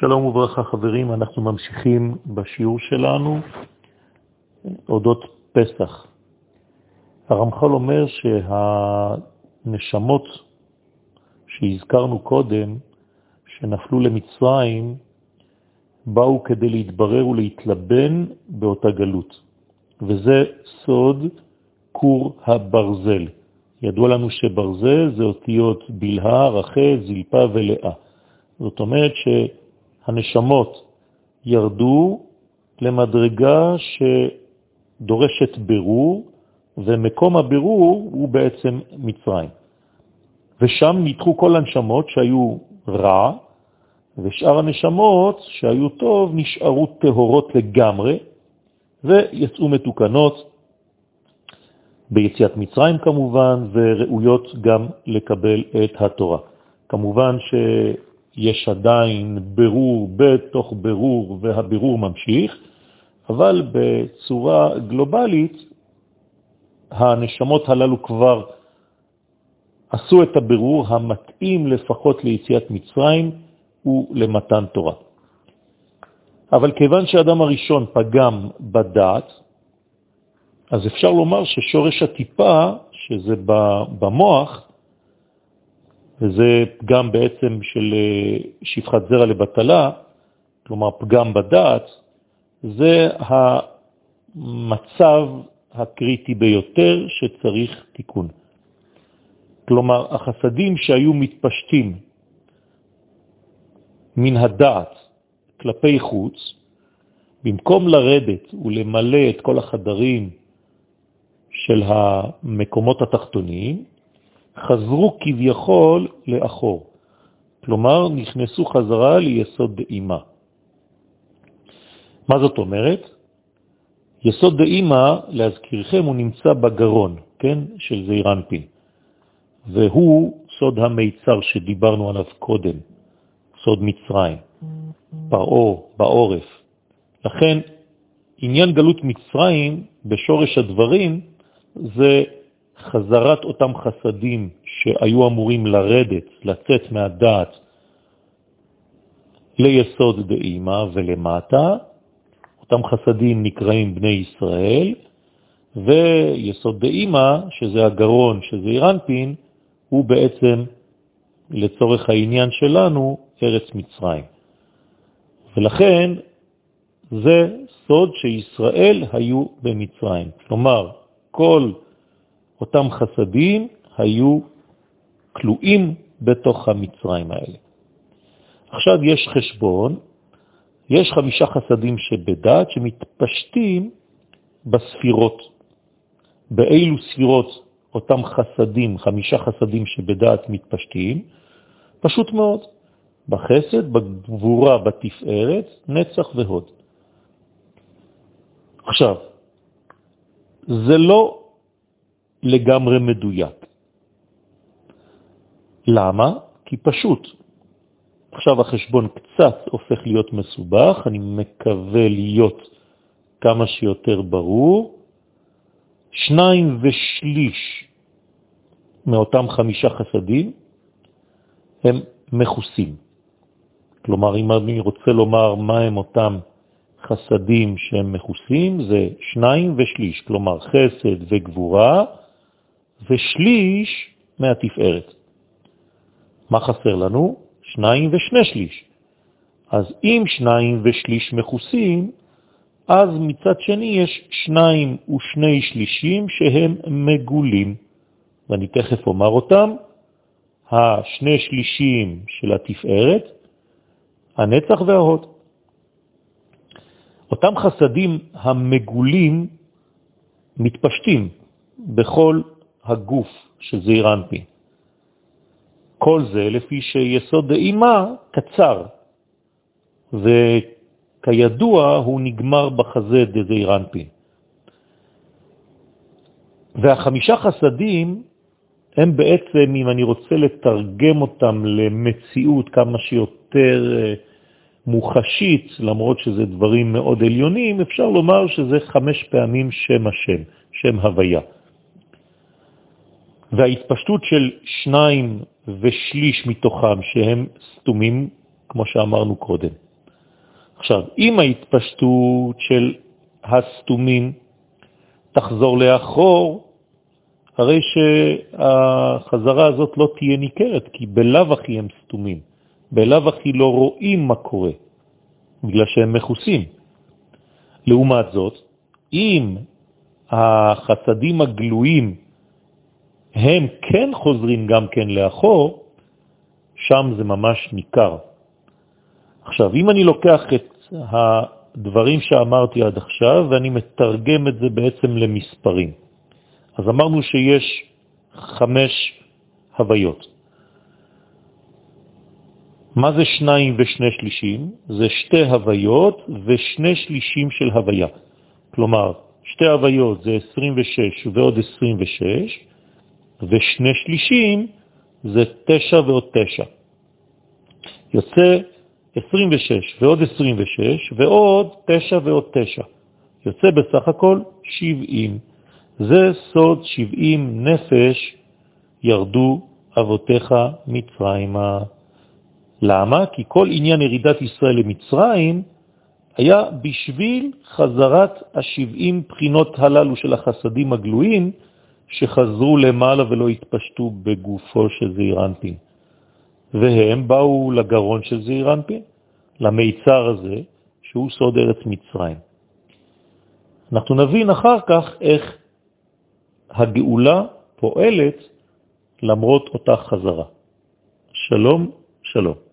שלום וברכה חברים, אנחנו ממשיכים בשיעור שלנו אודות פסח. הרמח"ל אומר שהנשמות שהזכרנו קודם, שנפלו למצרים, באו כדי להתברר ולהתלבן באותה גלות. וזה סוד קור הברזל. ידוע לנו שברזל זה אותיות בלהה, רחה, זלפה ולאה. זאת אומרת שהנשמות ירדו למדרגה שדורשת ברור, ומקום הבירור הוא בעצם מצרים. ושם ניתחו כל הנשמות שהיו רע, ושאר הנשמות שהיו טוב נשארו טהורות לגמרי, ויצאו מתוקנות ביציאת מצרים כמובן, וראויות גם לקבל את התורה. כמובן שיש עדיין ברור בתוך ברור, והבירור ממשיך, אבל בצורה גלובלית הנשמות הללו כבר עשו את הבירור המתאים לפחות ליציאת מצרים ולמתן תורה. אבל כיוון שאדם הראשון פגם בדעת, אז אפשר לומר ששורש הטיפה, שזה במוח, וזה פגם בעצם של אה, שפחת זרע לבטלה, כלומר פגם בדעת, זה המצב הקריטי ביותר שצריך תיקון. כלומר, החסדים שהיו מתפשטים מן הדעת כלפי חוץ, במקום לרדת ולמלא את כל החדרים של המקומות התחתוניים, חזרו כביכול לאחור. כלומר, נכנסו חזרה ליסוד דאימה. מה זאת אומרת? יסוד דאימה, להזכירכם, הוא נמצא בגרון, כן, של זעירנפין. והוא סוד המיצר שדיברנו עליו קודם, סוד מצרים, פרעו, בעורף. לכן, עניין גלות מצרים בשורש הדברים זה חזרת אותם חסדים שהיו אמורים לרדת, לצאת מהדעת ליסוד דאימה ולמטה, אותם חסדים נקראים בני ישראל, ויסוד דאימה, שזה הגרון, שזה אירנפין, הוא בעצם, לצורך העניין שלנו, ארץ מצרים. ולכן זה סוד שישראל היו במצרים. כלומר, כל אותם חסדים היו כלואים בתוך המצרים האלה. עכשיו יש חשבון, יש חמישה חסדים שבדת שמתפשטים בספירות. באילו ספירות אותם חסדים, חמישה חסדים שבדעת מתפשטים? פשוט מאוד, בחסד, בגבורה, בתפארת, נצח והוד. עכשיו, זה לא לגמרי מדויק. למה? כי פשוט. עכשיו החשבון קצת הופך להיות מסובך, אני מקווה להיות כמה שיותר ברור. שניים ושליש מאותם חמישה חסדים הם מחוסים. כלומר, אם אני רוצה לומר מה הם אותם חסדים שהם מחוסים, זה שניים ושליש, כלומר חסד וגבורה, ושליש מהתפארת. מה חסר לנו? שניים ושני שליש. אז אם שניים ושליש מחוסים, אז מצד שני יש שניים ושני שלישים שהם מגולים, ואני תכף אומר אותם, השני שלישים של התפארת, הנצח וההוד. אותם חסדים המגולים מתפשטים בכל הגוף של זעיר אנפין. כל זה לפי שיסוד דאימה קצר, וכידוע הוא נגמר בחזה דזעיר אנפין. והחמישה חסדים הם בעצם, אם אני רוצה לתרגם אותם למציאות כמה שיותר אה, מוחשית, למרות שזה דברים מאוד עליונים, אפשר לומר שזה חמש פעמים שם השם, שם הוויה. וההתפשטות של שניים ושליש מתוכם שהם סתומים, כמו שאמרנו קודם, עכשיו, אם ההתפשטות של הסתומים תחזור לאחור, הרי שהחזרה הזאת לא תהיה ניכרת, כי בלאו הכי הם סתומים, בלאו הכי לא רואים מה קורה, בגלל שהם מחוסים. לעומת זאת, אם החסדים הגלויים הם כן חוזרים גם כן לאחור, שם זה ממש ניכר. עכשיו, אם אני לוקח את הדברים שאמרתי עד עכשיו ואני מתרגם את זה בעצם למספרים, אז אמרנו שיש חמש הוויות. מה זה שניים ושני שלישים? זה שתי הוויות ושני שלישים של הוויה. כלומר, שתי הוויות זה 26 ועוד 26, ושני שלישים זה 9 ועוד 9. יוצא 26 ועוד 26 ועוד 9 ועוד 9. יוצא בסך הכל 70. זה סוד 70 נפש ירדו אבותיך מצרימה. למה? כי כל עניין ירידת ישראל למצרים היה בשביל חזרת ה-70 בחינות הללו של החסדים הגלויים, שחזרו למעלה ולא התפשטו בגופו של זעיר. והם באו לגרון של זעיר למיצר הזה, שהוא סוד ארץ מצרים. אנחנו נבין אחר כך איך הגאולה פועלת למרות אותה חזרה. שלום, שלום.